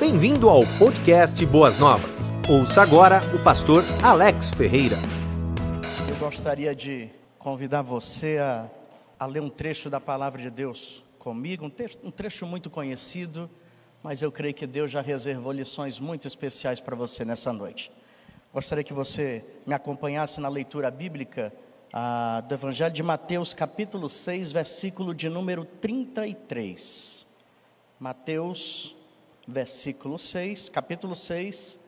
Bem-vindo ao podcast Boas Novas. Ouça agora o pastor Alex Ferreira. Eu gostaria de convidar você a, a ler um trecho da palavra de Deus comigo, um, um trecho muito conhecido, mas eu creio que Deus já reservou lições muito especiais para você nessa noite. Gostaria que você me acompanhasse na leitura bíblica do Evangelho de Mateus, capítulo 6, versículo de número 33. Mateus versículo 6, capítulo 6,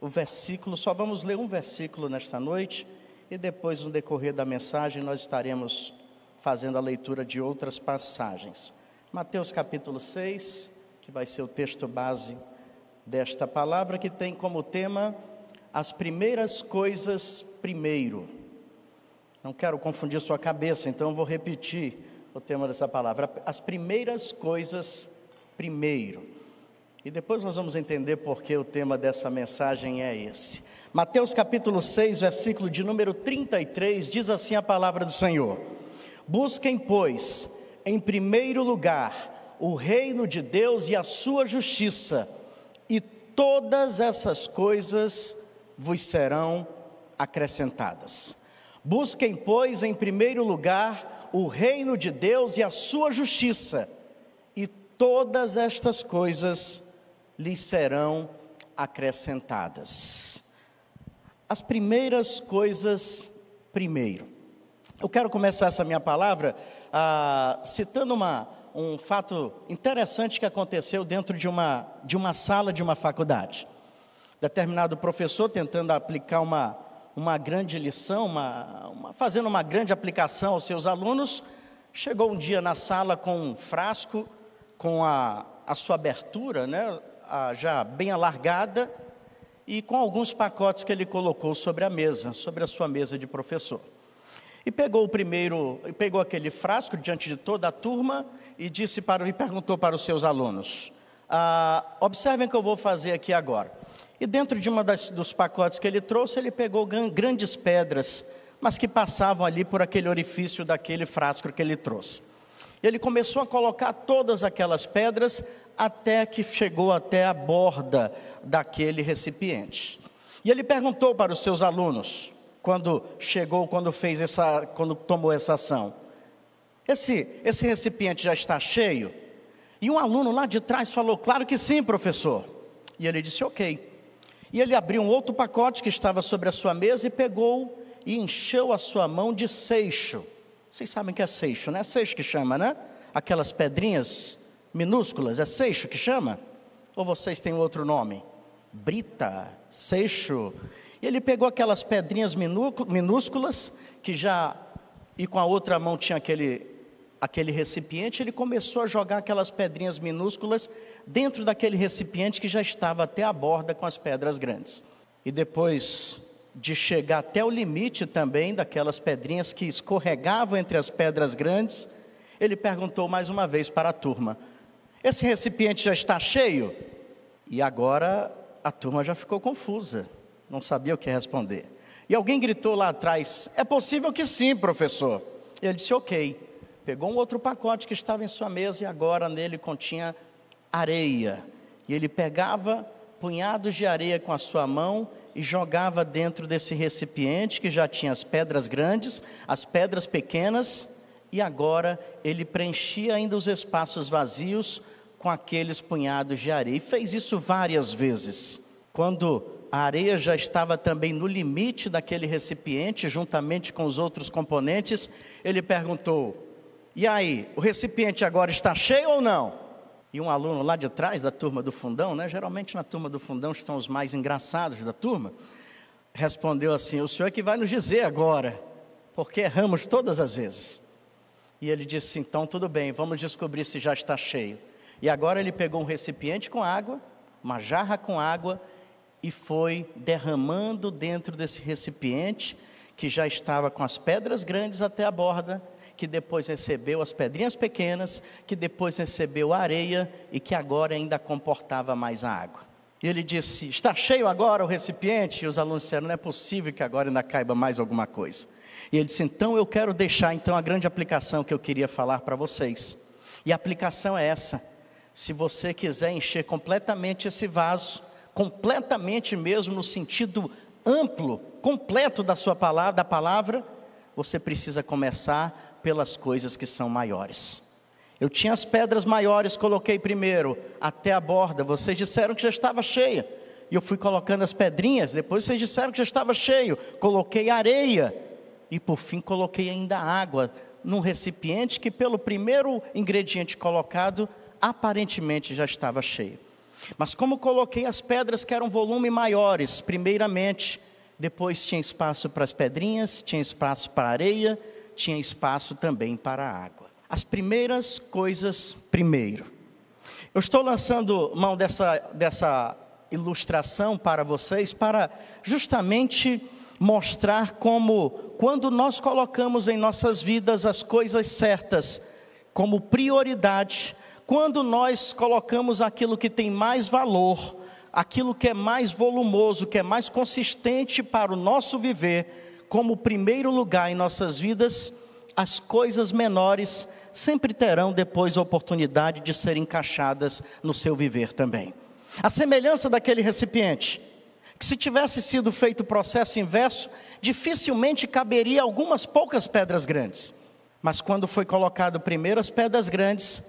o versículo, só vamos ler um versículo nesta noite e depois no decorrer da mensagem nós estaremos fazendo a leitura de outras passagens. Mateus capítulo 6, que vai ser o texto base desta palavra que tem como tema as primeiras coisas primeiro. Não quero confundir sua cabeça, então vou repetir o tema dessa palavra. As primeiras coisas primeiro. E depois nós vamos entender por que o tema dessa mensagem é esse. Mateus capítulo 6, versículo de número 33, diz assim a palavra do Senhor: Busquem, pois, em primeiro lugar o reino de Deus e a sua justiça, e todas essas coisas vos serão acrescentadas. Busquem, pois, em primeiro lugar o reino de Deus e a sua justiça, e todas estas coisas lhes serão acrescentadas. As primeiras coisas primeiro. Eu quero começar essa minha palavra ah, citando uma, um fato interessante que aconteceu dentro de uma, de uma sala de uma faculdade. Determinado professor tentando aplicar uma, uma grande lição, uma, uma, fazendo uma grande aplicação aos seus alunos, chegou um dia na sala com um frasco, com a, a sua abertura, né, já bem alargada e com alguns pacotes que ele colocou sobre a mesa, sobre a sua mesa de professor. E pegou o primeiro, pegou aquele frasco diante de toda a turma e disse para e perguntou para os seus alunos: ah, observem o que eu vou fazer aqui agora. E dentro de das, dos pacotes que ele trouxe, ele pegou grandes pedras, mas que passavam ali por aquele orifício daquele frasco que ele trouxe. Ele começou a colocar todas aquelas pedras até que chegou até a borda daquele recipiente. E ele perguntou para os seus alunos, quando chegou, quando fez essa, quando tomou essa ação: esse, esse recipiente já está cheio? E um aluno lá de trás falou: Claro que sim, professor. E ele disse: Ok. E ele abriu um outro pacote que estava sobre a sua mesa e pegou e encheu a sua mão de seixo. Vocês sabem que é seixo, né? Seixo que chama, né? Aquelas pedrinhas minúsculas, é seixo que chama? Ou vocês têm outro nome? Brita, seixo. E ele pegou aquelas pedrinhas minúsculas, que já, e com a outra mão tinha aquele, aquele recipiente, ele começou a jogar aquelas pedrinhas minúsculas dentro daquele recipiente que já estava até a borda com as pedras grandes. E depois de chegar até o limite também daquelas pedrinhas que escorregavam entre as pedras grandes, ele perguntou mais uma vez para a turma: esse recipiente já está cheio? E agora a turma já ficou confusa, não sabia o que responder. E alguém gritou lá atrás: É possível que sim, professor. Ele disse: Ok. Pegou um outro pacote que estava em sua mesa e agora nele continha areia. E ele pegava punhados de areia com a sua mão e jogava dentro desse recipiente que já tinha as pedras grandes, as pedras pequenas e agora ele preenchia ainda os espaços vazios com aqueles punhados de areia. E fez isso várias vezes. Quando a areia já estava também no limite daquele recipiente, juntamente com os outros componentes, ele perguntou: E aí, o recipiente agora está cheio ou não? E um aluno lá de trás, da turma do fundão, né? geralmente na turma do fundão estão os mais engraçados da turma, respondeu assim: O senhor é que vai nos dizer agora, porque erramos todas as vezes. E ele disse: Então, tudo bem, vamos descobrir se já está cheio. E agora ele pegou um recipiente com água, uma jarra com água, e foi derramando dentro desse recipiente, que já estava com as pedras grandes até a borda, que depois recebeu as pedrinhas pequenas, que depois recebeu a areia e que agora ainda comportava mais a água. E ele disse: Está cheio agora o recipiente? E os alunos disseram: Não é possível que agora ainda caiba mais alguma coisa. E ele disse: Então eu quero deixar então a grande aplicação que eu queria falar para vocês. E a aplicação é essa: Se você quiser encher completamente esse vaso, completamente mesmo no sentido amplo, completo da sua palavra, da palavra, você precisa começar pelas coisas que são maiores. Eu tinha as pedras maiores, coloquei primeiro até a borda. Vocês disseram que já estava cheia. E eu fui colocando as pedrinhas. Depois vocês disseram que já estava cheio. Coloquei areia. E por fim coloquei ainda água num recipiente que, pelo primeiro ingrediente colocado, aparentemente já estava cheio. Mas como coloquei as pedras que eram volume maiores, primeiramente, depois tinha espaço para as pedrinhas, tinha espaço para a areia, tinha espaço também para a água. As primeiras coisas primeiro. Eu estou lançando mão dessa, dessa ilustração para vocês para justamente mostrar como, quando nós colocamos em nossas vidas as coisas certas como prioridade, quando nós colocamos aquilo que tem mais valor, aquilo que é mais volumoso, que é mais consistente para o nosso viver, como primeiro lugar em nossas vidas, as coisas menores sempre terão depois a oportunidade de serem encaixadas no seu viver também. A semelhança daquele recipiente, que se tivesse sido feito o processo inverso, dificilmente caberia algumas poucas pedras grandes. Mas quando foi colocado primeiro as pedras grandes,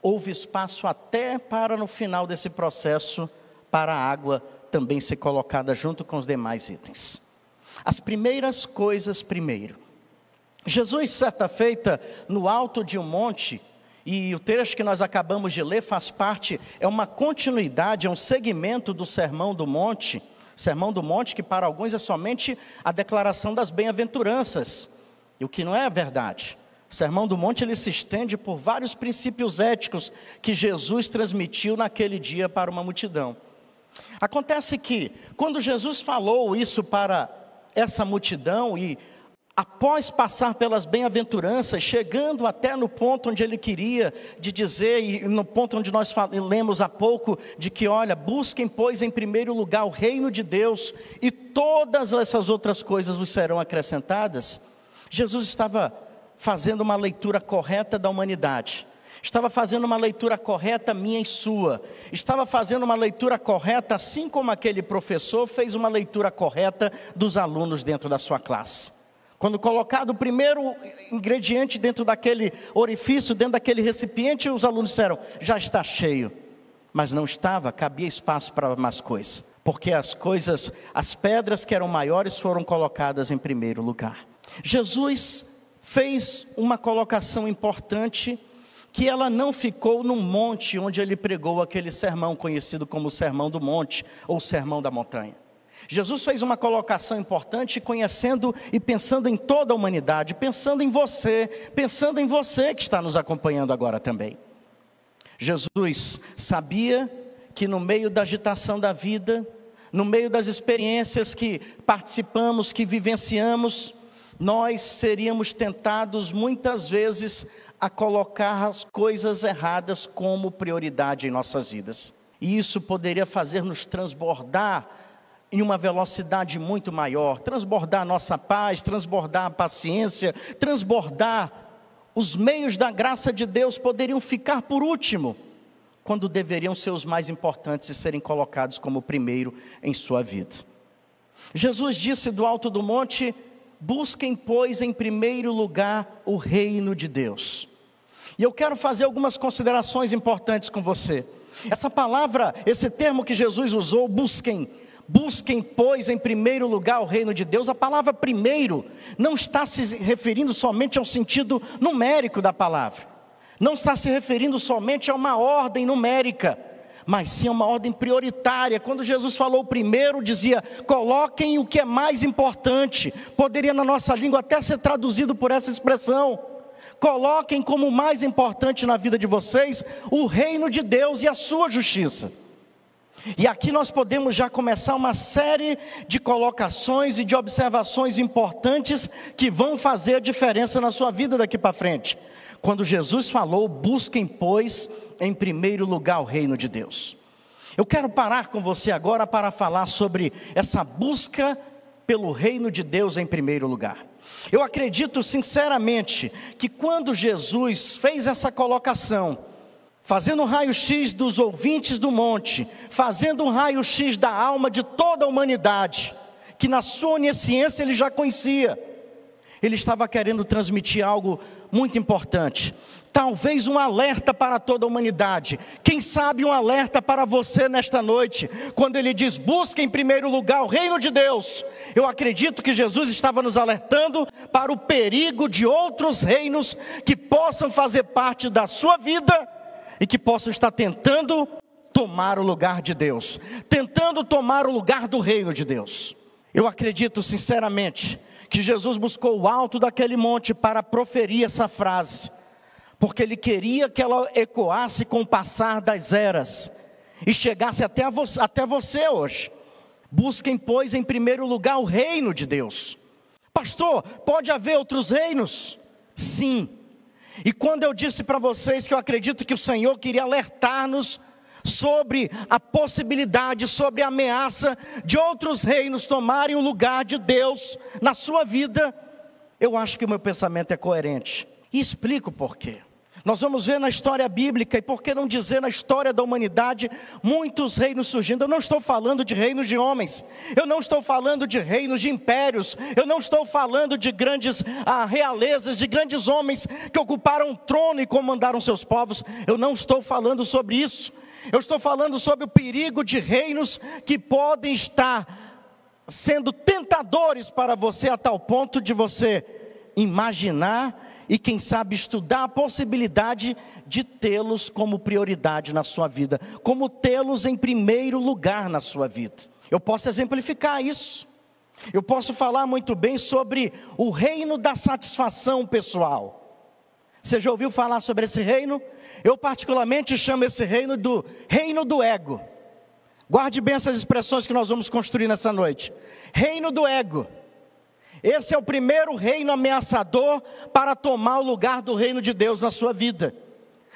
houve espaço até para no final desse processo para a água também ser colocada junto com os demais itens. As primeiras coisas primeiro. Jesus, certa feita, no alto de um monte, e o trecho que nós acabamos de ler faz parte, é uma continuidade, é um segmento do Sermão do Monte. Sermão do Monte, que para alguns é somente a declaração das bem-aventuranças, e o que não é verdade. O Sermão do Monte ele se estende por vários princípios éticos que Jesus transmitiu naquele dia para uma multidão. Acontece que, quando Jesus falou isso para essa multidão e após passar pelas bem-aventuranças, chegando até no ponto onde ele queria de dizer, e no ponto onde nós lemos há pouco, de que, olha, busquem, pois, em primeiro lugar o reino de Deus, e todas essas outras coisas vos serão acrescentadas. Jesus estava fazendo uma leitura correta da humanidade, estava fazendo uma leitura correta minha e sua, estava fazendo uma leitura correta, assim como aquele professor fez uma leitura correta dos alunos dentro da sua classe. Quando colocado o primeiro ingrediente dentro daquele orifício, dentro daquele recipiente, os alunos disseram: já está cheio. Mas não estava, cabia espaço para mais coisas. Porque as coisas, as pedras que eram maiores foram colocadas em primeiro lugar. Jesus fez uma colocação importante que ela não ficou num monte onde ele pregou aquele sermão conhecido como Sermão do Monte ou Sermão da Montanha. Jesus fez uma colocação importante, conhecendo e pensando em toda a humanidade, pensando em você, pensando em você que está nos acompanhando agora também. Jesus sabia que no meio da agitação da vida, no meio das experiências que participamos, que vivenciamos, nós seríamos tentados muitas vezes a colocar as coisas erradas como prioridade em nossas vidas. E isso poderia fazer-nos transbordar em uma velocidade muito maior, transbordar a nossa paz, transbordar a paciência, transbordar os meios da graça de Deus poderiam ficar por último, quando deveriam ser os mais importantes e serem colocados como primeiro em sua vida. Jesus disse do alto do monte: Busquem, pois, em primeiro lugar o reino de Deus. E eu quero fazer algumas considerações importantes com você. Essa palavra, esse termo que Jesus usou, busquem, busquem, pois, em primeiro lugar o reino de Deus. A palavra primeiro não está se referindo somente ao sentido numérico da palavra, não está se referindo somente a uma ordem numérica mas sim uma ordem prioritária. Quando Jesus falou primeiro, dizia: coloquem o que é mais importante. Poderia na nossa língua até ser traduzido por essa expressão. Coloquem como mais importante na vida de vocês o reino de Deus e a sua justiça. E aqui nós podemos já começar uma série de colocações e de observações importantes que vão fazer a diferença na sua vida daqui para frente. Quando Jesus falou: busquem, pois, em primeiro lugar o reino de Deus. Eu quero parar com você agora para falar sobre essa busca pelo reino de Deus em primeiro lugar. Eu acredito sinceramente que quando Jesus fez essa colocação, fazendo um raio-x dos ouvintes do monte, fazendo um raio-x da alma de toda a humanidade, que na sua onisciência ele já conhecia. Ele estava querendo transmitir algo muito importante. Talvez um alerta para toda a humanidade. Quem sabe um alerta para você nesta noite, quando ele diz: busca em primeiro lugar o reino de Deus. Eu acredito que Jesus estava nos alertando para o perigo de outros reinos que possam fazer parte da sua vida e que possam estar tentando tomar o lugar de Deus, tentando tomar o lugar do reino de Deus. Eu acredito sinceramente que Jesus buscou o alto daquele monte para proferir essa frase porque ele queria que ela ecoasse com o passar das eras e chegasse até, você, até você hoje. Busquem, pois, em primeiro lugar o reino de Deus. Pastor, pode haver outros reinos? Sim. E quando eu disse para vocês que eu acredito que o Senhor queria alertar-nos sobre a possibilidade, sobre a ameaça de outros reinos tomarem o lugar de Deus na sua vida, eu acho que o meu pensamento é coerente. E explico por quê. Nós vamos ver na história bíblica, e por que não dizer na história da humanidade, muitos reinos surgindo. Eu não estou falando de reinos de homens, eu não estou falando de reinos de impérios, eu não estou falando de grandes ah, realezas, de grandes homens que ocuparam o trono e comandaram seus povos. Eu não estou falando sobre isso. Eu estou falando sobre o perigo de reinos que podem estar sendo tentadores para você a tal ponto de você imaginar e, quem sabe, estudar a possibilidade de tê-los como prioridade na sua vida, como tê-los em primeiro lugar na sua vida. Eu posso exemplificar isso. Eu posso falar muito bem sobre o reino da satisfação pessoal. Você já ouviu falar sobre esse reino? Eu, particularmente, chamo esse reino do reino do ego. Guarde bem essas expressões que nós vamos construir nessa noite. Reino do ego. Esse é o primeiro reino ameaçador para tomar o lugar do reino de Deus na sua vida.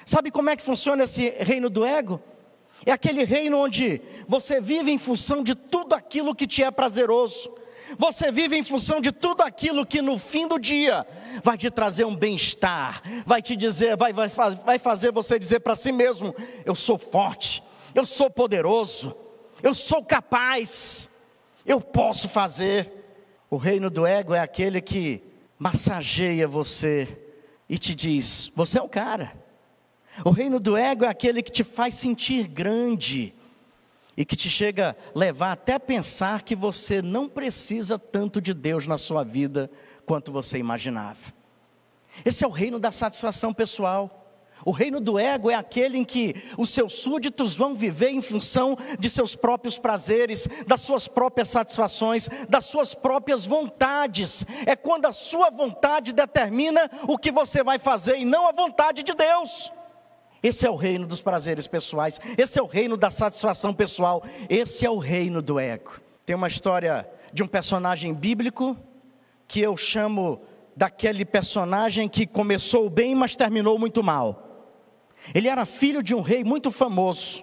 Sabe como é que funciona esse reino do ego? É aquele reino onde você vive em função de tudo aquilo que te é prazeroso. Você vive em função de tudo aquilo que no fim do dia vai te trazer um bem-estar, vai te dizer, vai, vai, vai fazer você dizer para si mesmo: eu sou forte, eu sou poderoso, eu sou capaz, eu posso fazer. O reino do ego é aquele que massageia você e te diz: você é o cara. O reino do ego é aquele que te faz sentir grande e que te chega a levar até a pensar que você não precisa tanto de Deus na sua vida quanto você imaginava. Esse é o reino da satisfação pessoal. O reino do ego é aquele em que os seus súditos vão viver em função de seus próprios prazeres, das suas próprias satisfações, das suas próprias vontades. É quando a sua vontade determina o que você vai fazer e não a vontade de Deus. Esse é o reino dos prazeres pessoais, esse é o reino da satisfação pessoal, esse é o reino do ego. Tem uma história de um personagem bíblico que eu chamo daquele personagem que começou bem, mas terminou muito mal. Ele era filho de um rei muito famoso.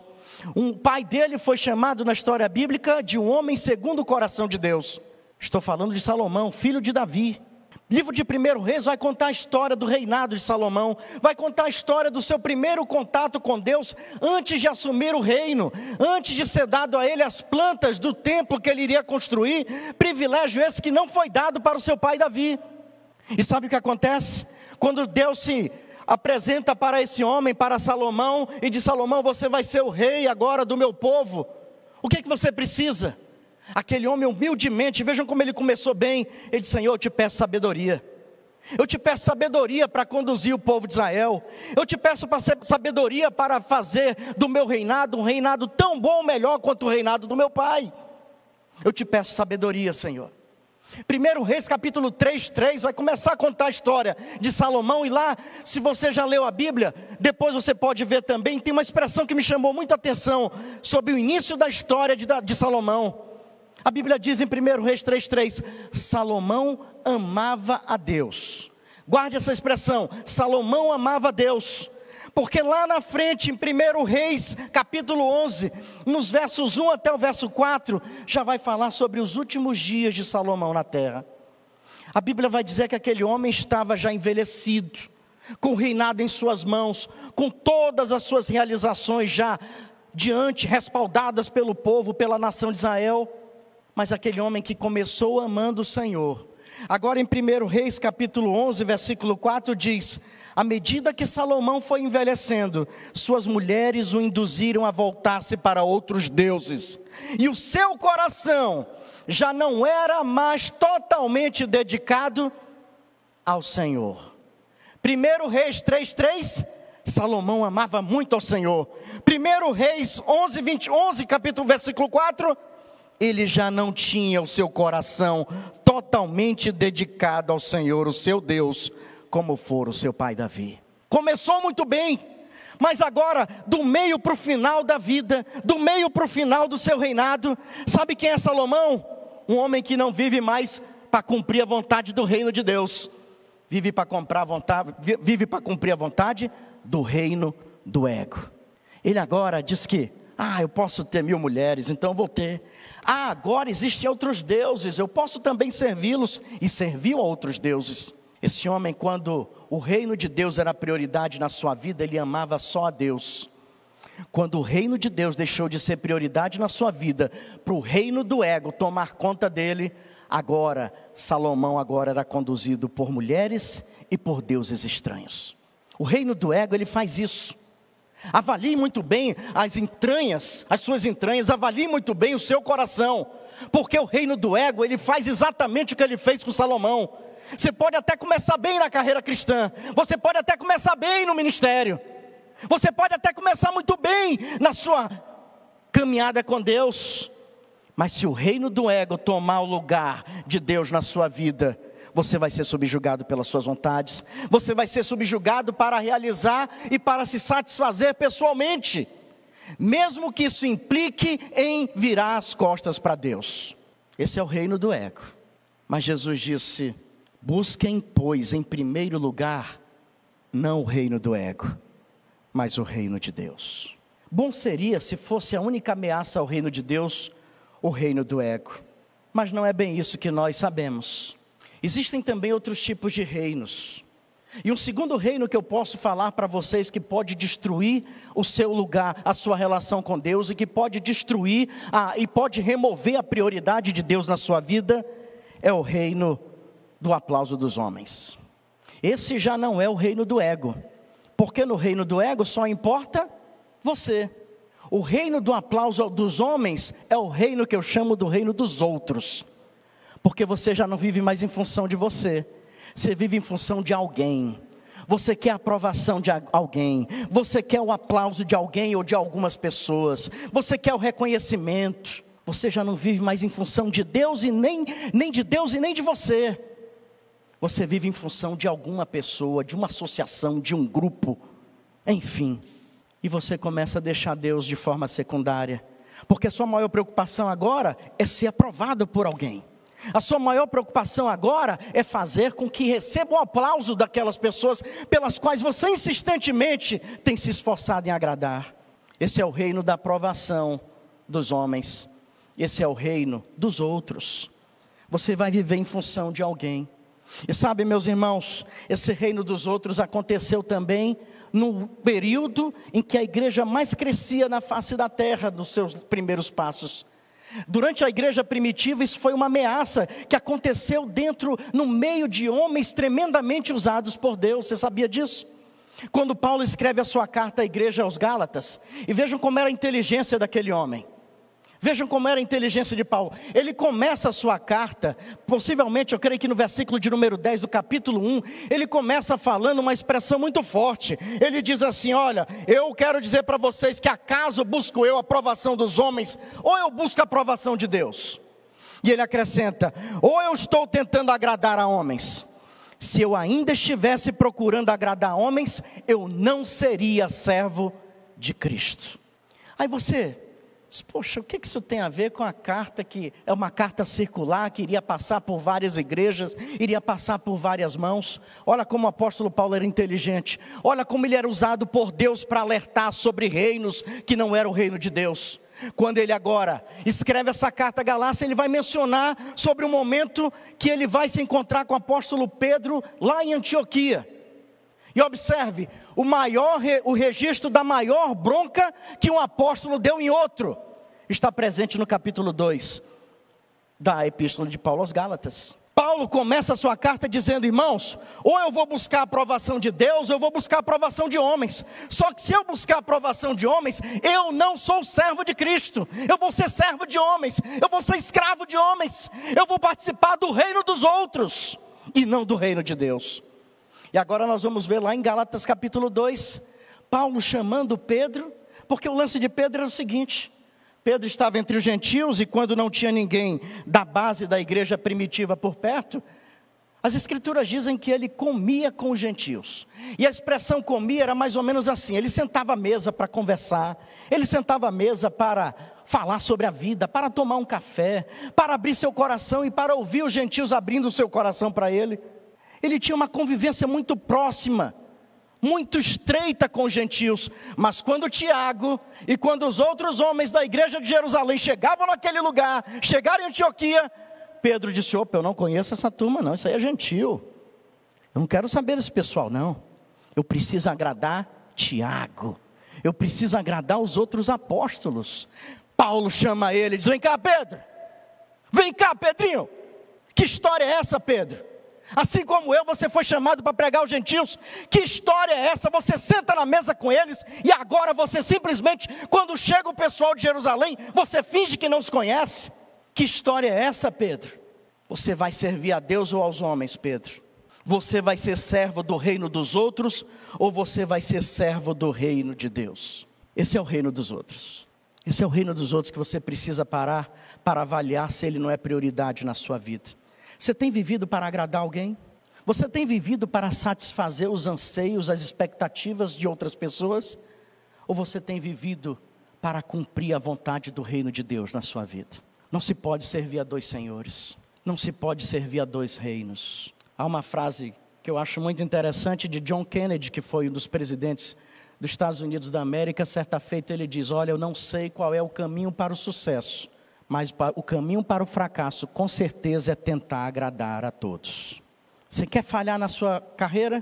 Um pai dele foi chamado na história bíblica de um homem segundo o coração de Deus. Estou falando de Salomão, filho de Davi. Livro de 1 Reis vai contar a história do reinado de Salomão, vai contar a história do seu primeiro contato com Deus antes de assumir o reino, antes de ser dado a ele as plantas do templo que ele iria construir, privilégio esse que não foi dado para o seu pai Davi. E sabe o que acontece? Quando Deus se apresenta para esse homem, para Salomão, e diz: Salomão, você vai ser o rei agora do meu povo. O que, é que você precisa? Aquele homem humildemente, vejam como ele começou bem. Ele disse: Senhor, eu te peço sabedoria. Eu te peço sabedoria para conduzir o povo de Israel. Eu te peço sabedoria para fazer do meu reinado um reinado tão bom, melhor quanto o reinado do meu pai. Eu te peço sabedoria, Senhor. Primeiro Reis capítulo 3, 3 vai começar a contar a história de Salomão e lá, se você já leu a Bíblia, depois você pode ver também, tem uma expressão que me chamou muita atenção sobre o início da história de, de Salomão. A Bíblia diz em 1 Reis 3, 3, Salomão amava a Deus. Guarde essa expressão, Salomão amava a Deus. Porque lá na frente, em 1 Reis, capítulo 11, nos versos 1 até o verso 4, já vai falar sobre os últimos dias de Salomão na terra. A Bíblia vai dizer que aquele homem estava já envelhecido, com o reinado em suas mãos, com todas as suas realizações já diante, respaldadas pelo povo, pela nação de Israel. Mas aquele homem que começou amando o Senhor, agora em 1 Reis capítulo 11, versículo 4 diz: À medida que Salomão foi envelhecendo, suas mulheres o induziram a voltar-se para outros deuses, e o seu coração já não era mais totalmente dedicado ao Senhor. 1 Reis 3,3, Salomão amava muito ao Senhor. 1 Reis 11, 20, 11, capítulo, versículo 4, ele já não tinha o seu coração totalmente dedicado ao Senhor, o seu Deus, como for o seu pai Davi. Começou muito bem, mas agora, do meio para o final da vida, do meio para o final do seu reinado, sabe quem é Salomão? Um homem que não vive mais para cumprir a vontade do reino de Deus vive para comprar vontade, vive para cumprir a vontade do reino do ego. Ele agora diz que, ah, eu posso ter mil mulheres, então vou ter. Ah, agora existem outros deuses, eu posso também servi-los e serviu a outros deuses. Esse homem, quando o reino de Deus era prioridade na sua vida, ele amava só a Deus. Quando o reino de Deus deixou de ser prioridade na sua vida, para o reino do ego tomar conta dele, Agora, Salomão agora era conduzido por mulheres e por deuses estranhos. O reino do ego, ele faz isso. Avalie muito bem as entranhas, as suas entranhas, avalie muito bem o seu coração, porque o reino do ego, ele faz exatamente o que ele fez com Salomão. Você pode até começar bem na carreira cristã, você pode até começar bem no ministério, você pode até começar muito bem na sua caminhada com Deus, mas se o reino do ego tomar o lugar de Deus na sua vida, você vai ser subjugado pelas suas vontades, você vai ser subjugado para realizar e para se satisfazer pessoalmente, mesmo que isso implique em virar as costas para Deus. Esse é o reino do ego. Mas Jesus disse: busquem, pois, em primeiro lugar, não o reino do ego, mas o reino de Deus. Bom seria se fosse a única ameaça ao reino de Deus o reino do ego. Mas não é bem isso que nós sabemos. Existem também outros tipos de reinos. E um segundo reino que eu posso falar para vocês que pode destruir o seu lugar, a sua relação com Deus e que pode destruir a, e pode remover a prioridade de Deus na sua vida é o reino do aplauso dos homens. Esse já não é o reino do ego, porque no reino do ego só importa você. O reino do aplauso dos homens é o reino que eu chamo do reino dos outros, porque você já não vive mais em função de você, você vive em função de alguém. Você quer a aprovação de alguém, você quer o aplauso de alguém ou de algumas pessoas, você quer o reconhecimento. Você já não vive mais em função de Deus e nem, nem de Deus e nem de você. Você vive em função de alguma pessoa, de uma associação, de um grupo, enfim e você começa a deixar Deus de forma secundária, porque a sua maior preocupação agora é ser aprovado por alguém. A sua maior preocupação agora é fazer com que receba o aplauso daquelas pessoas pelas quais você insistentemente tem se esforçado em agradar. Esse é o reino da aprovação dos homens. Esse é o reino dos outros. Você vai viver em função de alguém. E sabe, meus irmãos, esse reino dos outros aconteceu também no período em que a igreja mais crescia na face da terra, dos seus primeiros passos. Durante a igreja primitiva, isso foi uma ameaça que aconteceu dentro, no meio de homens tremendamente usados por Deus. Você sabia disso? Quando Paulo escreve a sua carta à igreja aos Gálatas, e vejam como era a inteligência daquele homem. Vejam como era a inteligência de Paulo. Ele começa a sua carta, possivelmente, eu creio que no versículo de número 10 do capítulo 1, ele começa falando uma expressão muito forte. Ele diz assim: Olha, eu quero dizer para vocês que acaso busco eu a aprovação dos homens, ou eu busco a aprovação de Deus. E ele acrescenta: Ou eu estou tentando agradar a homens. Se eu ainda estivesse procurando agradar homens, eu não seria servo de Cristo. Aí você Poxa, o que isso tem a ver com a carta que é uma carta circular, que iria passar por várias igrejas, iria passar por várias mãos? Olha como o apóstolo Paulo era inteligente, olha como ele era usado por Deus para alertar sobre reinos que não eram o reino de Deus. Quando ele agora escreve essa carta a Galácia, ele vai mencionar sobre o momento que ele vai se encontrar com o apóstolo Pedro lá em Antioquia. E observe, o maior o registro da maior bronca que um apóstolo deu em outro está presente no capítulo 2 da epístola de Paulo aos Gálatas. Paulo começa a sua carta dizendo: irmãos, ou eu vou buscar a aprovação de Deus, ou eu vou buscar a aprovação de homens. Só que se eu buscar a aprovação de homens, eu não sou servo de Cristo, eu vou ser servo de homens, eu vou ser escravo de homens, eu vou participar do reino dos outros e não do reino de Deus. E agora nós vamos ver lá em Gálatas capítulo 2, Paulo chamando Pedro, porque o lance de Pedro era o seguinte: Pedro estava entre os gentios e quando não tinha ninguém da base da igreja primitiva por perto, as escrituras dizem que ele comia com os gentios. E a expressão comia era mais ou menos assim: ele sentava à mesa para conversar, ele sentava à mesa para falar sobre a vida, para tomar um café, para abrir seu coração e para ouvir os gentios abrindo o seu coração para ele. Ele tinha uma convivência muito próxima muito estreita com os gentios, mas quando Tiago e quando os outros homens da igreja de Jerusalém chegavam naquele lugar, chegaram em Antioquia, Pedro disse: Opa, eu não conheço essa turma, não, isso aí é gentil. Eu não quero saber desse pessoal, não. Eu preciso agradar Tiago, eu preciso agradar os outros apóstolos. Paulo chama ele diz: Vem cá, Pedro, vem cá, Pedrinho. Que história é essa, Pedro? Assim como eu, você foi chamado para pregar aos gentios. Que história é essa? Você senta na mesa com eles e agora você simplesmente, quando chega o pessoal de Jerusalém, você finge que não os conhece. Que história é essa, Pedro? Você vai servir a Deus ou aos homens, Pedro? Você vai ser servo do reino dos outros ou você vai ser servo do reino de Deus? Esse é o reino dos outros. Esse é o reino dos outros que você precisa parar para avaliar se ele não é prioridade na sua vida. Você tem vivido para agradar alguém? Você tem vivido para satisfazer os anseios, as expectativas de outras pessoas? Ou você tem vivido para cumprir a vontade do reino de Deus na sua vida? Não se pode servir a dois senhores, não se pode servir a dois reinos. Há uma frase que eu acho muito interessante de John Kennedy, que foi um dos presidentes dos Estados Unidos da América. Certa feita ele diz: Olha, eu não sei qual é o caminho para o sucesso, mas o caminho para o fracasso, com certeza, é tentar agradar a todos. Você quer falhar na sua carreira?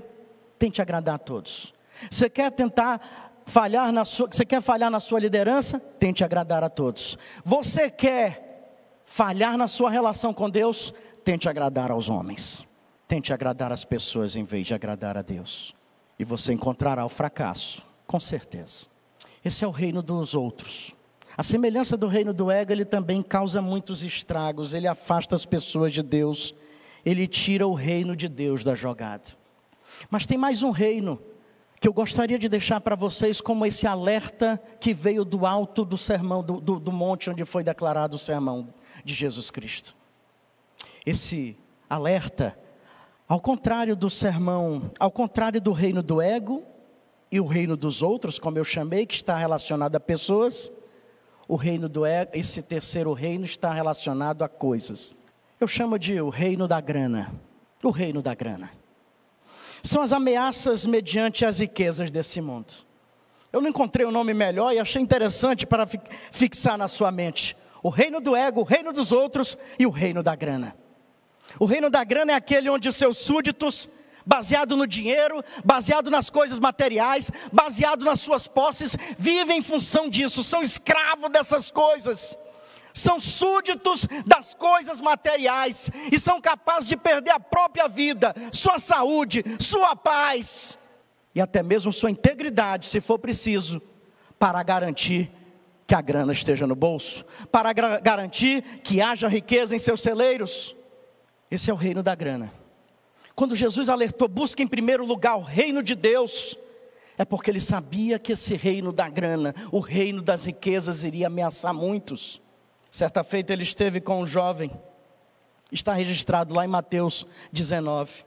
Tente agradar a todos. Você quer tentar falhar na sua, você quer falhar na sua liderança? Tente agradar a todos. Você quer falhar na sua relação com Deus? Tente agradar aos homens. Tente agradar as pessoas em vez de agradar a Deus. E você encontrará o fracasso, com certeza. Esse é o reino dos outros. A semelhança do reino do ego, ele também causa muitos estragos, ele afasta as pessoas de Deus, ele tira o reino de Deus da jogada. Mas tem mais um reino que eu gostaria de deixar para vocês como esse alerta que veio do alto do sermão, do, do, do monte onde foi declarado o sermão de Jesus Cristo. Esse alerta, ao contrário do sermão, ao contrário do reino do ego e o reino dos outros, como eu chamei, que está relacionado a pessoas, o reino do ego, esse terceiro reino está relacionado a coisas. Eu chamo de o reino da grana. O reino da grana. São as ameaças mediante as riquezas desse mundo. Eu não encontrei um nome melhor e achei interessante para fixar na sua mente. O reino do ego, o reino dos outros e o reino da grana. O reino da grana é aquele onde seus súditos baseado no dinheiro, baseado nas coisas materiais, baseado nas suas posses, vivem em função disso, são escravos dessas coisas, são súditos das coisas materiais e são capazes de perder a própria vida, sua saúde, sua paz e até mesmo sua integridade, se for preciso, para garantir que a grana esteja no bolso, para garantir que haja riqueza em seus celeiros. Esse é o reino da grana. Quando Jesus alertou, busca em primeiro lugar o reino de Deus, é porque ele sabia que esse reino da grana, o reino das riquezas, iria ameaçar muitos. Certa feita ele esteve com um jovem, está registrado lá em Mateus 19.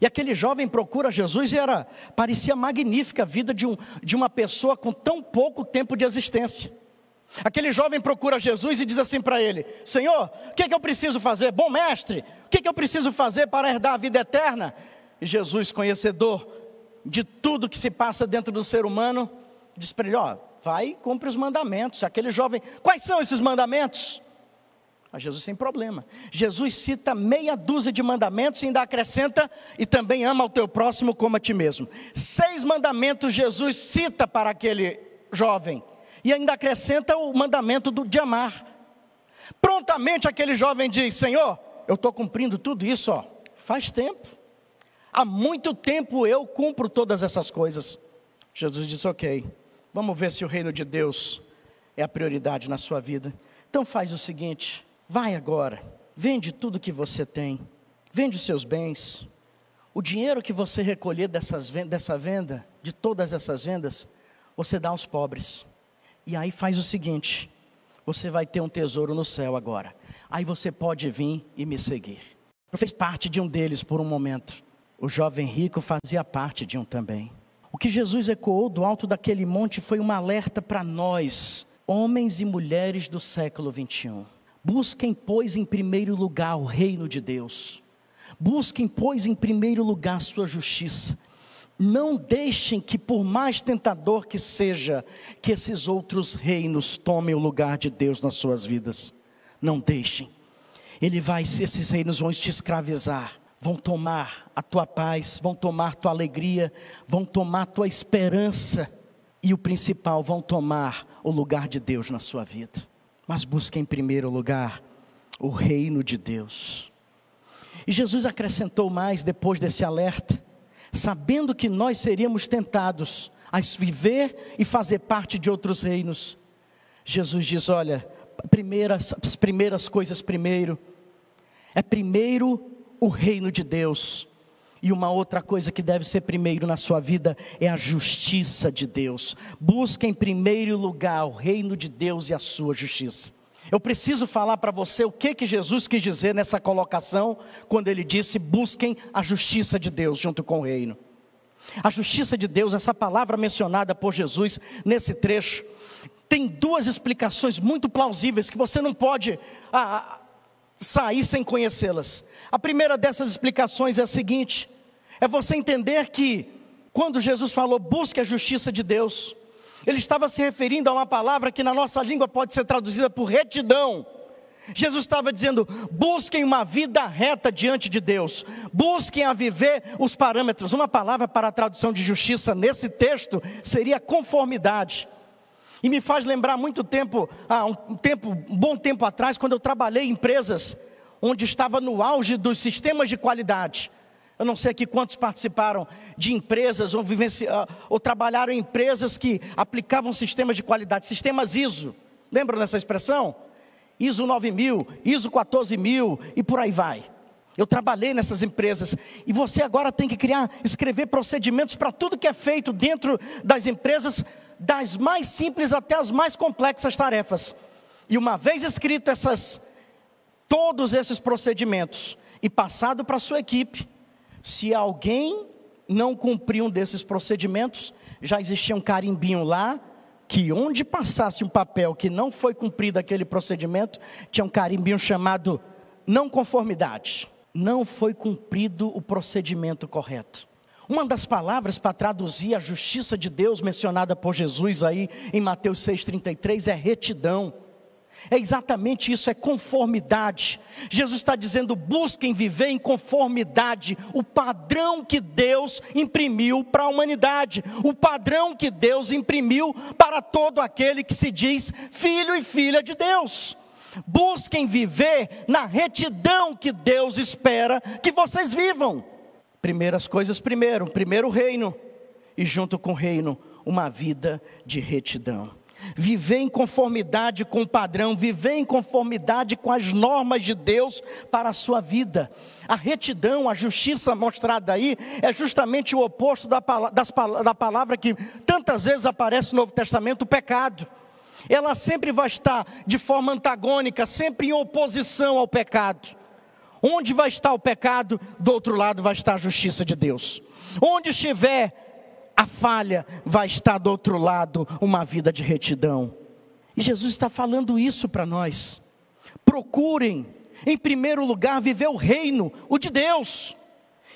E aquele jovem procura Jesus e era, parecia magnífica a vida de, um, de uma pessoa com tão pouco tempo de existência. Aquele jovem procura Jesus e diz assim para ele: Senhor, o que, é que eu preciso fazer? Bom mestre, o que, é que eu preciso fazer para herdar a vida eterna? E Jesus, conhecedor de tudo que se passa dentro do ser humano, diz para ele: Ó, vai e cumpre os mandamentos. Aquele jovem, quais são esses mandamentos? Mas Jesus sem problema. Jesus cita meia dúzia de mandamentos e ainda acrescenta e também ama o teu próximo como a ti mesmo. Seis mandamentos Jesus cita para aquele jovem e ainda acrescenta o mandamento do, de amar. Prontamente aquele jovem diz: Senhor, eu estou cumprindo tudo isso, ó, faz tempo. Há muito tempo eu cumpro todas essas coisas. Jesus disse: Ok, vamos ver se o reino de Deus é a prioridade na sua vida. Então faz o seguinte Vai agora, vende tudo que você tem, vende os seus bens. O dinheiro que você recolher dessas, dessa venda, de todas essas vendas, você dá aos pobres. E aí faz o seguinte: você vai ter um tesouro no céu agora. Aí você pode vir e me seguir. Eu fiz parte de um deles por um momento. O jovem rico fazia parte de um também. O que Jesus ecoou do alto daquele monte foi um alerta para nós, homens e mulheres do século 21. Busquem, pois, em primeiro lugar o reino de Deus. Busquem, pois, em primeiro lugar sua justiça. Não deixem que, por mais tentador que seja, que esses outros reinos tomem o lugar de Deus nas suas vidas. Não deixem. Ele vai, esses reinos vão te escravizar, vão tomar a tua paz, vão tomar tua alegria, vão tomar tua esperança e o principal, vão tomar o lugar de Deus na sua vida mas busque em primeiro lugar o reino de Deus. E Jesus acrescentou mais depois desse alerta, sabendo que nós seríamos tentados a viver e fazer parte de outros reinos. Jesus diz: olha, primeiras, as primeiras coisas primeiro, é primeiro o reino de Deus. E uma outra coisa que deve ser primeiro na sua vida é a justiça de Deus. Busque em primeiro lugar o reino de Deus e a sua justiça. Eu preciso falar para você o que que Jesus quis dizer nessa colocação quando ele disse: "Busquem a justiça de Deus junto com o reino". A justiça de Deus, essa palavra mencionada por Jesus nesse trecho, tem duas explicações muito plausíveis que você não pode ah, sair sem conhecê-las. A primeira dessas explicações é a seguinte: é você entender que quando Jesus falou busque a justiça de Deus, ele estava se referindo a uma palavra que na nossa língua pode ser traduzida por retidão. Jesus estava dizendo: busquem uma vida reta diante de Deus, busquem a viver os parâmetros. Uma palavra para a tradução de justiça nesse texto seria conformidade. E me faz lembrar muito tempo, ah, um tempo, um bom tempo atrás, quando eu trabalhei em empresas onde estava no auge dos sistemas de qualidade. Eu não sei aqui quantos participaram de empresas ou, ah, ou trabalharam em empresas que aplicavam sistemas de qualidade, sistemas ISO. Lembram dessa expressão? ISO 9000, ISO 14000 e por aí vai. Eu trabalhei nessas empresas e você agora tem que criar, escrever procedimentos para tudo que é feito dentro das empresas das mais simples até as mais complexas tarefas. E uma vez escrito essas, todos esses procedimentos e passado para a sua equipe, se alguém não cumprir um desses procedimentos, já existia um carimbinho lá, que onde passasse um papel que não foi cumprido aquele procedimento, tinha um carimbinho chamado não conformidade. Não foi cumprido o procedimento correto. Uma das palavras para traduzir a justiça de Deus mencionada por Jesus aí em Mateus 6,33 é retidão. É exatamente isso, é conformidade. Jesus está dizendo: busquem viver em conformidade, o padrão que Deus imprimiu para a humanidade, o padrão que Deus imprimiu para todo aquele que se diz filho e filha de Deus. Busquem viver na retidão que Deus espera que vocês vivam. Primeiras coisas primeiro, primeiro o reino, e junto com o reino, uma vida de retidão. Viver em conformidade com o padrão, viver em conformidade com as normas de Deus para a sua vida. A retidão, a justiça mostrada aí, é justamente o oposto da, das, da palavra que tantas vezes aparece no Novo Testamento, o pecado. Ela sempre vai estar de forma antagônica, sempre em oposição ao pecado. Onde vai estar o pecado, do outro lado vai estar a justiça de Deus. Onde estiver a falha, vai estar do outro lado uma vida de retidão. E Jesus está falando isso para nós. Procurem, em primeiro lugar, viver o reino, o de Deus.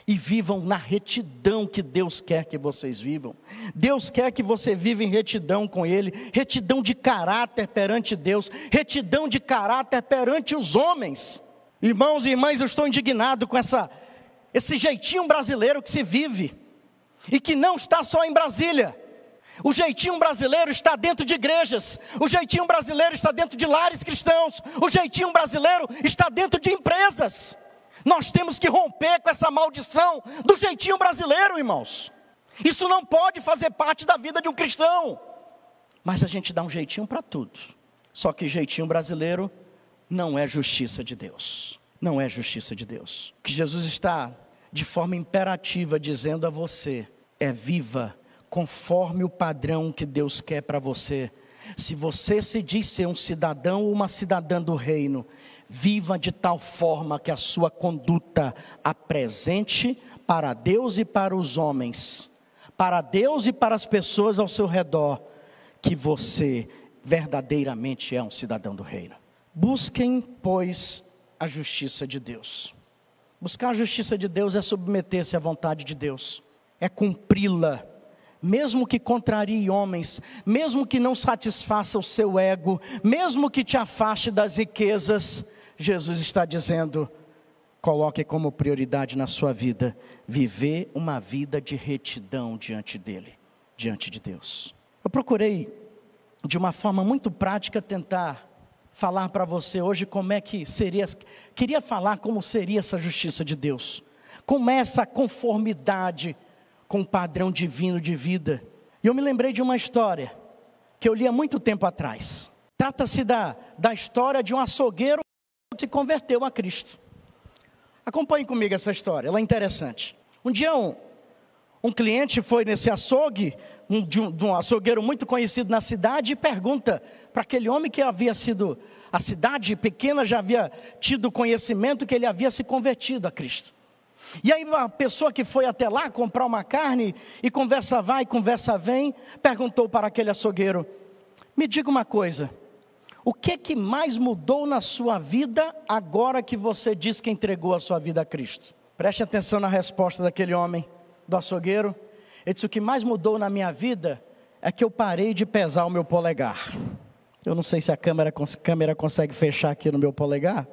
e vivam na retidão que Deus quer que vocês vivam. Deus quer que você viva em retidão com Ele, retidão de caráter perante Deus, retidão de caráter perante os homens. Irmãos e irmãs, eu estou indignado com essa, esse jeitinho brasileiro que se vive e que não está só em Brasília. O jeitinho brasileiro está dentro de igrejas, o jeitinho brasileiro está dentro de lares cristãos, o jeitinho brasileiro está dentro de empresas. Nós temos que romper com essa maldição do jeitinho brasileiro, irmãos. Isso não pode fazer parte da vida de um cristão. Mas a gente dá um jeitinho para tudo. Só que jeitinho brasileiro não é justiça de Deus. Não é justiça de Deus. O que Jesus está de forma imperativa dizendo a você é viva conforme o padrão que Deus quer para você. Se você se diz ser um cidadão ou uma cidadã do reino, viva de tal forma que a sua conduta apresente para Deus e para os homens, para Deus e para as pessoas ao seu redor, que você verdadeiramente é um cidadão do reino. Busquem, pois, a justiça de Deus. Buscar a justiça de Deus é submeter-se à vontade de Deus, é cumpri-la mesmo que contrarie homens, mesmo que não satisfaça o seu ego, mesmo que te afaste das riquezas, Jesus está dizendo: coloque como prioridade na sua vida viver uma vida de retidão diante dele, diante de Deus. Eu procurei, de uma forma muito prática, tentar falar para você hoje como é que seria, queria falar como seria essa justiça de Deus, como é essa conformidade com o padrão divino de vida. E eu me lembrei de uma história que eu li há muito tempo atrás. Trata-se da, da história de um açougueiro que se converteu a Cristo. Acompanhe comigo essa história, ela é interessante. Um dia um, um cliente foi nesse açougue, de, um, de um açougueiro muito conhecido na cidade, e pergunta para aquele homem que havia sido, a cidade pequena já havia tido conhecimento que ele havia se convertido a Cristo. E aí a pessoa que foi até lá comprar uma carne e conversa vai, conversa vem, perguntou para aquele açougueiro: "Me diga uma coisa, o que que mais mudou na sua vida agora que você diz que entregou a sua vida a Cristo?" Preste atenção na resposta daquele homem, do açougueiro. Ele disse: "O que mais mudou na minha vida é que eu parei de pesar o meu polegar." Eu não sei se a câmera, câmera consegue fechar aqui no meu polegar,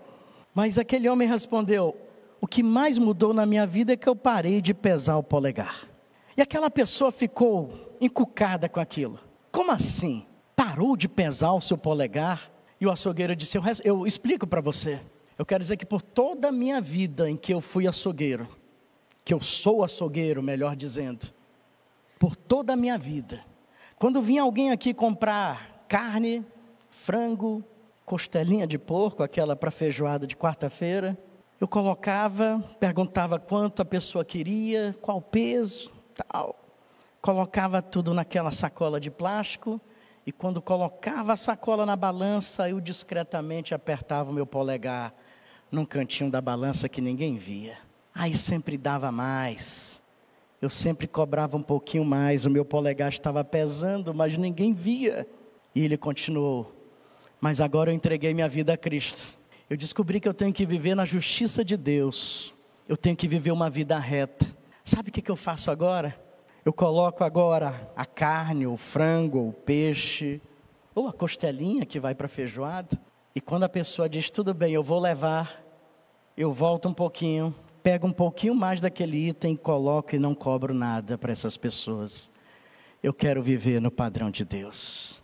mas aquele homem respondeu: o que mais mudou na minha vida é que eu parei de pesar o polegar. E aquela pessoa ficou encucada com aquilo. Como assim? Parou de pesar o seu polegar? E o açougueiro disse: Eu, eu explico para você. Eu quero dizer que por toda a minha vida em que eu fui açougueiro, que eu sou açougueiro, melhor dizendo, por toda a minha vida, quando vinha alguém aqui comprar carne, frango, costelinha de porco, aquela para feijoada de quarta-feira, eu colocava, perguntava quanto a pessoa queria, qual peso, tal. Colocava tudo naquela sacola de plástico e quando colocava a sacola na balança, eu discretamente apertava o meu polegar num cantinho da balança que ninguém via. Aí sempre dava mais. Eu sempre cobrava um pouquinho mais, o meu polegar estava pesando, mas ninguém via. E ele continuou: Mas agora eu entreguei minha vida a Cristo eu descobri que eu tenho que viver na justiça de Deus. Eu tenho que viver uma vida reta. Sabe o que, eu faço agora? Eu coloco agora a carne, o frango, o peixe, ou a costelinha que vai para feijoada. E quando a pessoa diz, tudo bem, eu vou levar, eu volto um pouquinho, pego um pouquinho mais daquele item, coloco e não cobro nada para essas pessoas. Eu quero viver no padrão de Deus.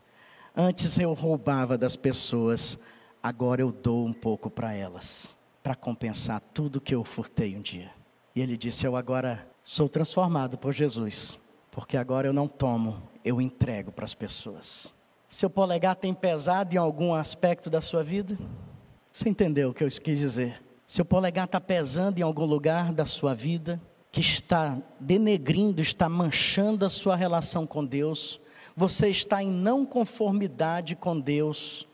Antes eu roubava das pessoas, agora eu dou um pouco para elas, para compensar tudo que eu furtei um dia. E ele disse: Eu agora sou transformado por Jesus, porque agora eu não tomo, eu entrego para as pessoas. Seu polegar tem pesado em algum aspecto da sua vida? Você entendeu o que eu quis dizer? Seu polegar está pesando em algum lugar da sua vida, que está denegrindo, está manchando a sua relação com Deus, você está em não conformidade com Deus,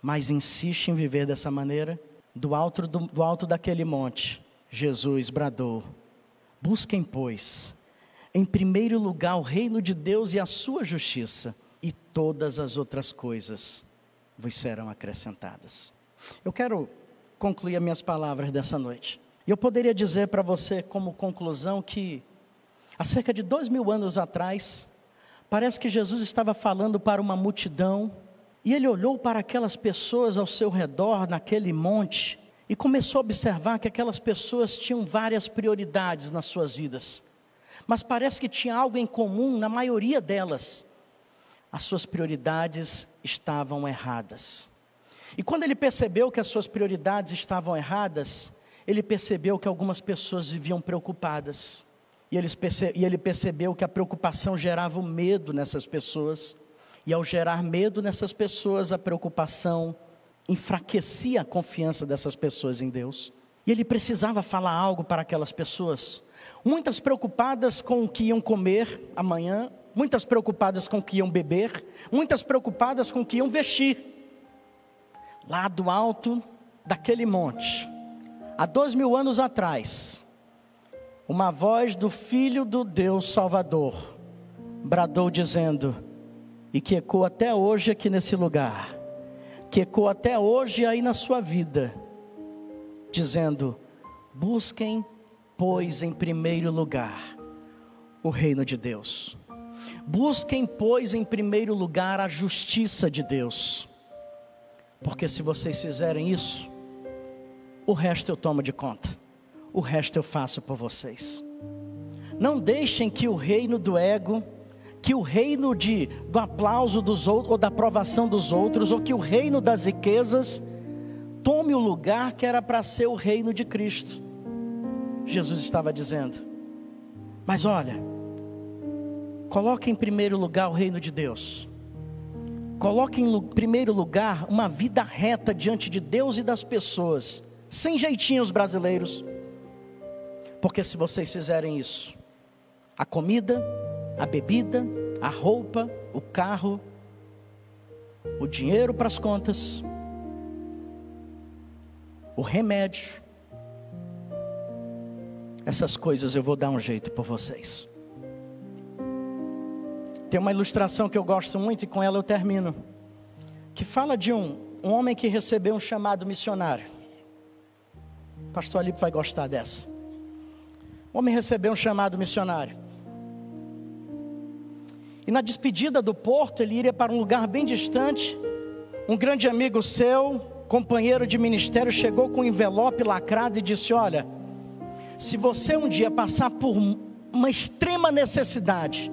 mas insiste em viver dessa maneira, do alto, do, do alto daquele monte, Jesus bradou: Busquem, pois, em primeiro lugar o reino de Deus e a sua justiça, e todas as outras coisas vos serão acrescentadas. Eu quero concluir as minhas palavras dessa noite. Eu poderia dizer para você, como conclusão, que há cerca de dois mil anos atrás, parece que Jesus estava falando para uma multidão, e ele olhou para aquelas pessoas ao seu redor, naquele monte, e começou a observar que aquelas pessoas tinham várias prioridades nas suas vidas, mas parece que tinha algo em comum na maioria delas: as suas prioridades estavam erradas. E quando ele percebeu que as suas prioridades estavam erradas, ele percebeu que algumas pessoas viviam preocupadas. E ele, perce, ele percebeu que a preocupação gerava o medo nessas pessoas. E ao gerar medo nessas pessoas, a preocupação enfraquecia a confiança dessas pessoas em Deus. E ele precisava falar algo para aquelas pessoas. Muitas preocupadas com o que iam comer amanhã, muitas preocupadas com o que iam beber, muitas preocupadas com o que iam vestir. Lá do alto daquele monte, há dois mil anos atrás, uma voz do Filho do Deus Salvador bradou dizendo, e que ecoa até hoje aqui nesse lugar, que ecoa até hoje aí na sua vida, dizendo: busquem, pois, em primeiro lugar, o reino de Deus. Busquem, pois, em primeiro lugar a justiça de Deus. Porque se vocês fizerem isso, o resto eu tomo de conta. O resto eu faço por vocês. Não deixem que o reino do ego, que o reino de, do aplauso dos outros, ou da aprovação dos outros, ou que o reino das riquezas, tome o lugar que era para ser o reino de Cristo. Jesus estava dizendo. Mas olha, coloque em primeiro lugar o reino de Deus. Coloque em primeiro lugar uma vida reta diante de Deus e das pessoas sem jeitinhos brasileiros. Porque se vocês fizerem isso, a comida, a bebida, a roupa, o carro, o dinheiro para as contas, o remédio, essas coisas eu vou dar um jeito por vocês. Tem uma ilustração que eu gosto muito e com ela eu termino. Que fala de um, um homem que recebeu um chamado missionário. O pastor Alipe vai gostar dessa. O homem recebeu um chamado missionário. E na despedida do porto, ele iria para um lugar bem distante. Um grande amigo seu, companheiro de ministério, chegou com um envelope lacrado e disse: Olha, se você um dia passar por uma extrema necessidade,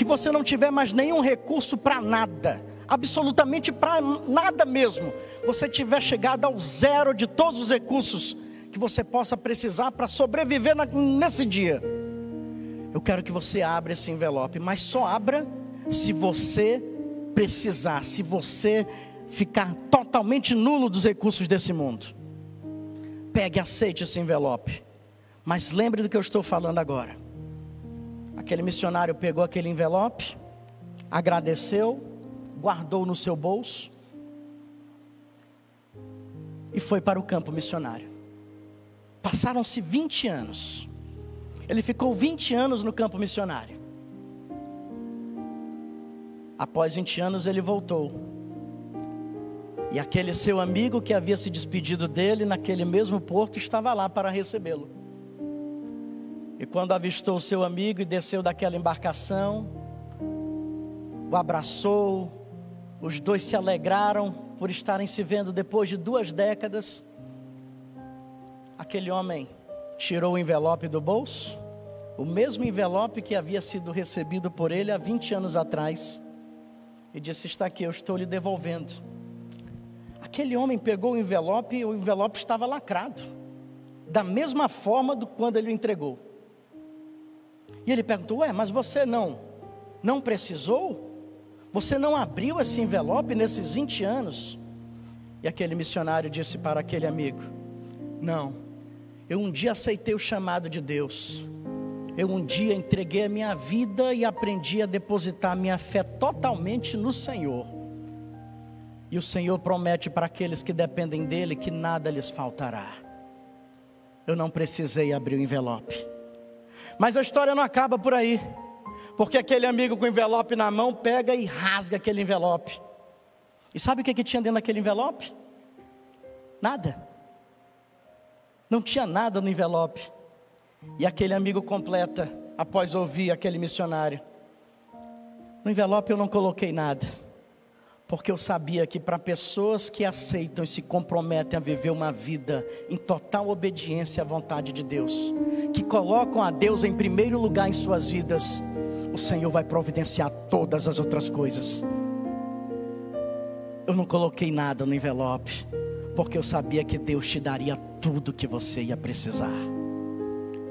que você não tiver mais nenhum recurso para nada, absolutamente para nada mesmo, você tiver chegado ao zero de todos os recursos que você possa precisar para sobreviver nesse dia. Eu quero que você abra esse envelope, mas só abra se você precisar, se você ficar totalmente nulo dos recursos desse mundo. Pegue e aceite esse envelope. Mas lembre do que eu estou falando agora. Aquele missionário pegou aquele envelope, agradeceu, guardou no seu bolso e foi para o campo missionário. Passaram-se 20 anos. Ele ficou 20 anos no campo missionário. Após 20 anos, ele voltou. E aquele seu amigo que havia se despedido dele naquele mesmo porto estava lá para recebê-lo. E quando avistou o seu amigo e desceu daquela embarcação, o abraçou, os dois se alegraram por estarem se vendo depois de duas décadas aquele homem tirou o envelope do bolso, o mesmo envelope que havia sido recebido por ele há 20 anos atrás, e disse: Está aqui, eu estou lhe devolvendo. Aquele homem pegou o envelope e o envelope estava lacrado, da mesma forma do quando ele o entregou. E ele perguntou: Ué, mas você não, não precisou? Você não abriu esse envelope nesses 20 anos? E aquele missionário disse para aquele amigo: Não, eu um dia aceitei o chamado de Deus. Eu um dia entreguei a minha vida e aprendi a depositar minha fé totalmente no Senhor. E o Senhor promete para aqueles que dependem dele que nada lhes faltará. Eu não precisei abrir o envelope. Mas a história não acaba por aí. Porque aquele amigo com o envelope na mão pega e rasga aquele envelope. E sabe o que, que tinha dentro daquele envelope? Nada. Não tinha nada no envelope. E aquele amigo completa, após ouvir aquele missionário. No envelope eu não coloquei nada, porque eu sabia que para pessoas que aceitam e se comprometem a viver uma vida em total obediência à vontade de Deus, que colocam a Deus em primeiro lugar em suas vidas, o Senhor vai providenciar todas as outras coisas. Eu não coloquei nada no envelope, porque eu sabia que Deus te daria tudo que você ia precisar.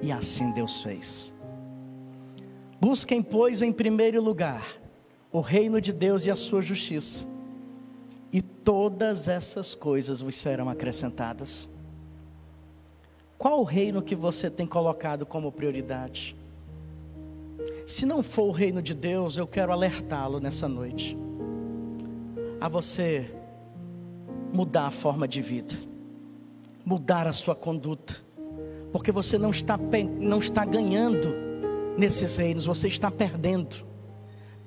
E assim Deus fez. Busquem, pois, em primeiro lugar o reino de Deus e a sua justiça, e todas essas coisas vos serão acrescentadas. Qual o reino que você tem colocado como prioridade? Se não for o reino de Deus, eu quero alertá-lo nessa noite a você mudar a forma de vida, mudar a sua conduta, porque você não está, não está ganhando nesses reinos, você está perdendo,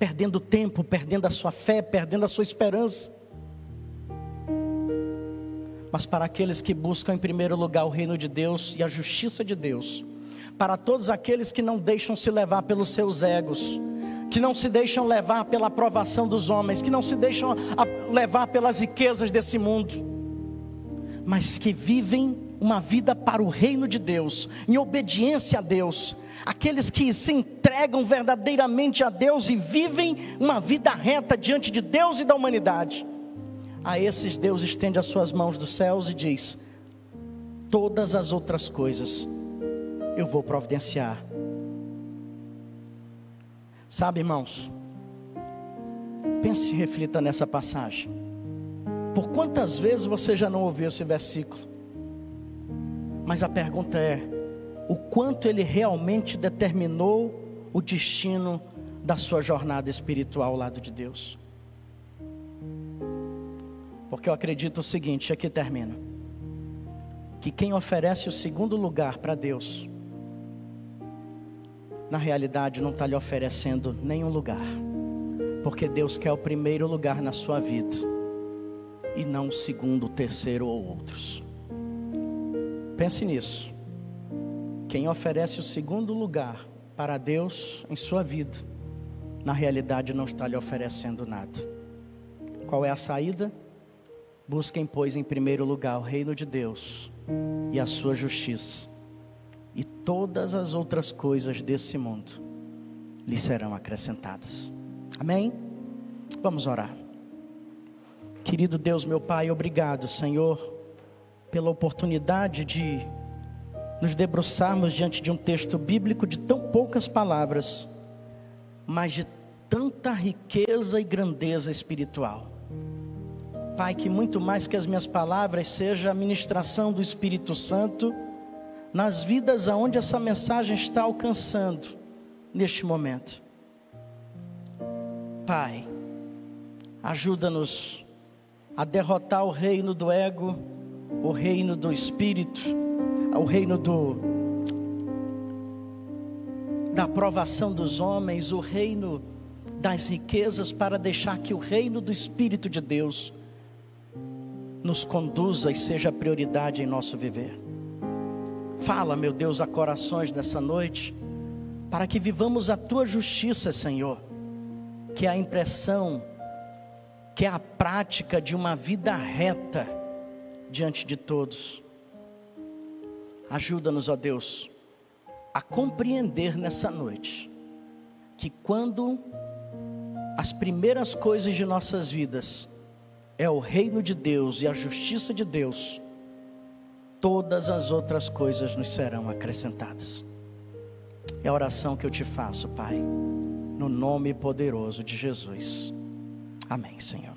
perdendo tempo, perdendo a sua fé, perdendo a sua esperança. Mas para aqueles que buscam em primeiro lugar o reino de Deus e a justiça de Deus, para todos aqueles que não deixam se levar pelos seus egos, que não se deixam levar pela aprovação dos homens, que não se deixam levar pelas riquezas desse mundo, mas que vivem uma vida para o reino de Deus, em obediência a Deus, aqueles que se entregam verdadeiramente a Deus e vivem uma vida reta diante de Deus e da humanidade. A esses Deus estende as suas mãos dos céus e diz: Todas as outras coisas eu vou providenciar Sabe, irmãos, pense e reflita nessa passagem. Por quantas vezes você já não ouviu esse versículo? Mas a pergunta é: o quanto ele realmente determinou o destino da sua jornada espiritual ao lado de Deus? Porque eu acredito o seguinte, aqui termina: que quem oferece o segundo lugar para Deus, na realidade não está lhe oferecendo nenhum lugar, porque Deus quer o primeiro lugar na sua vida e não o segundo, o terceiro ou outros. Pense nisso. Quem oferece o segundo lugar para Deus em sua vida, na realidade não está lhe oferecendo nada. Qual é a saída? Busquem, pois, em primeiro lugar o reino de Deus e a sua justiça e todas as outras coisas desse mundo lhe serão acrescentadas. Amém? Vamos orar. Querido Deus, meu Pai, obrigado, Senhor, pela oportunidade de nos debruçarmos diante de um texto bíblico de tão poucas palavras, mas de tanta riqueza e grandeza espiritual. Pai, que muito mais que as minhas palavras seja a ministração do Espírito Santo nas vidas aonde essa mensagem está alcançando neste momento. Pai, ajuda-nos a derrotar o reino do ego, o reino do espírito, o reino do da aprovação dos homens, o reino das riquezas para deixar que o reino do espírito de Deus nos conduza e seja prioridade em nosso viver. Fala, meu Deus, a corações nessa noite, para que vivamos a tua justiça, Senhor, que é a impressão, que é a prática de uma vida reta diante de todos. Ajuda-nos, ó Deus, a compreender nessa noite que quando as primeiras coisas de nossas vidas é o reino de Deus e a justiça de Deus, todas as outras coisas nos serão acrescentadas. É a oração que eu te faço, Pai, no nome poderoso de Jesus. Amém, Senhor.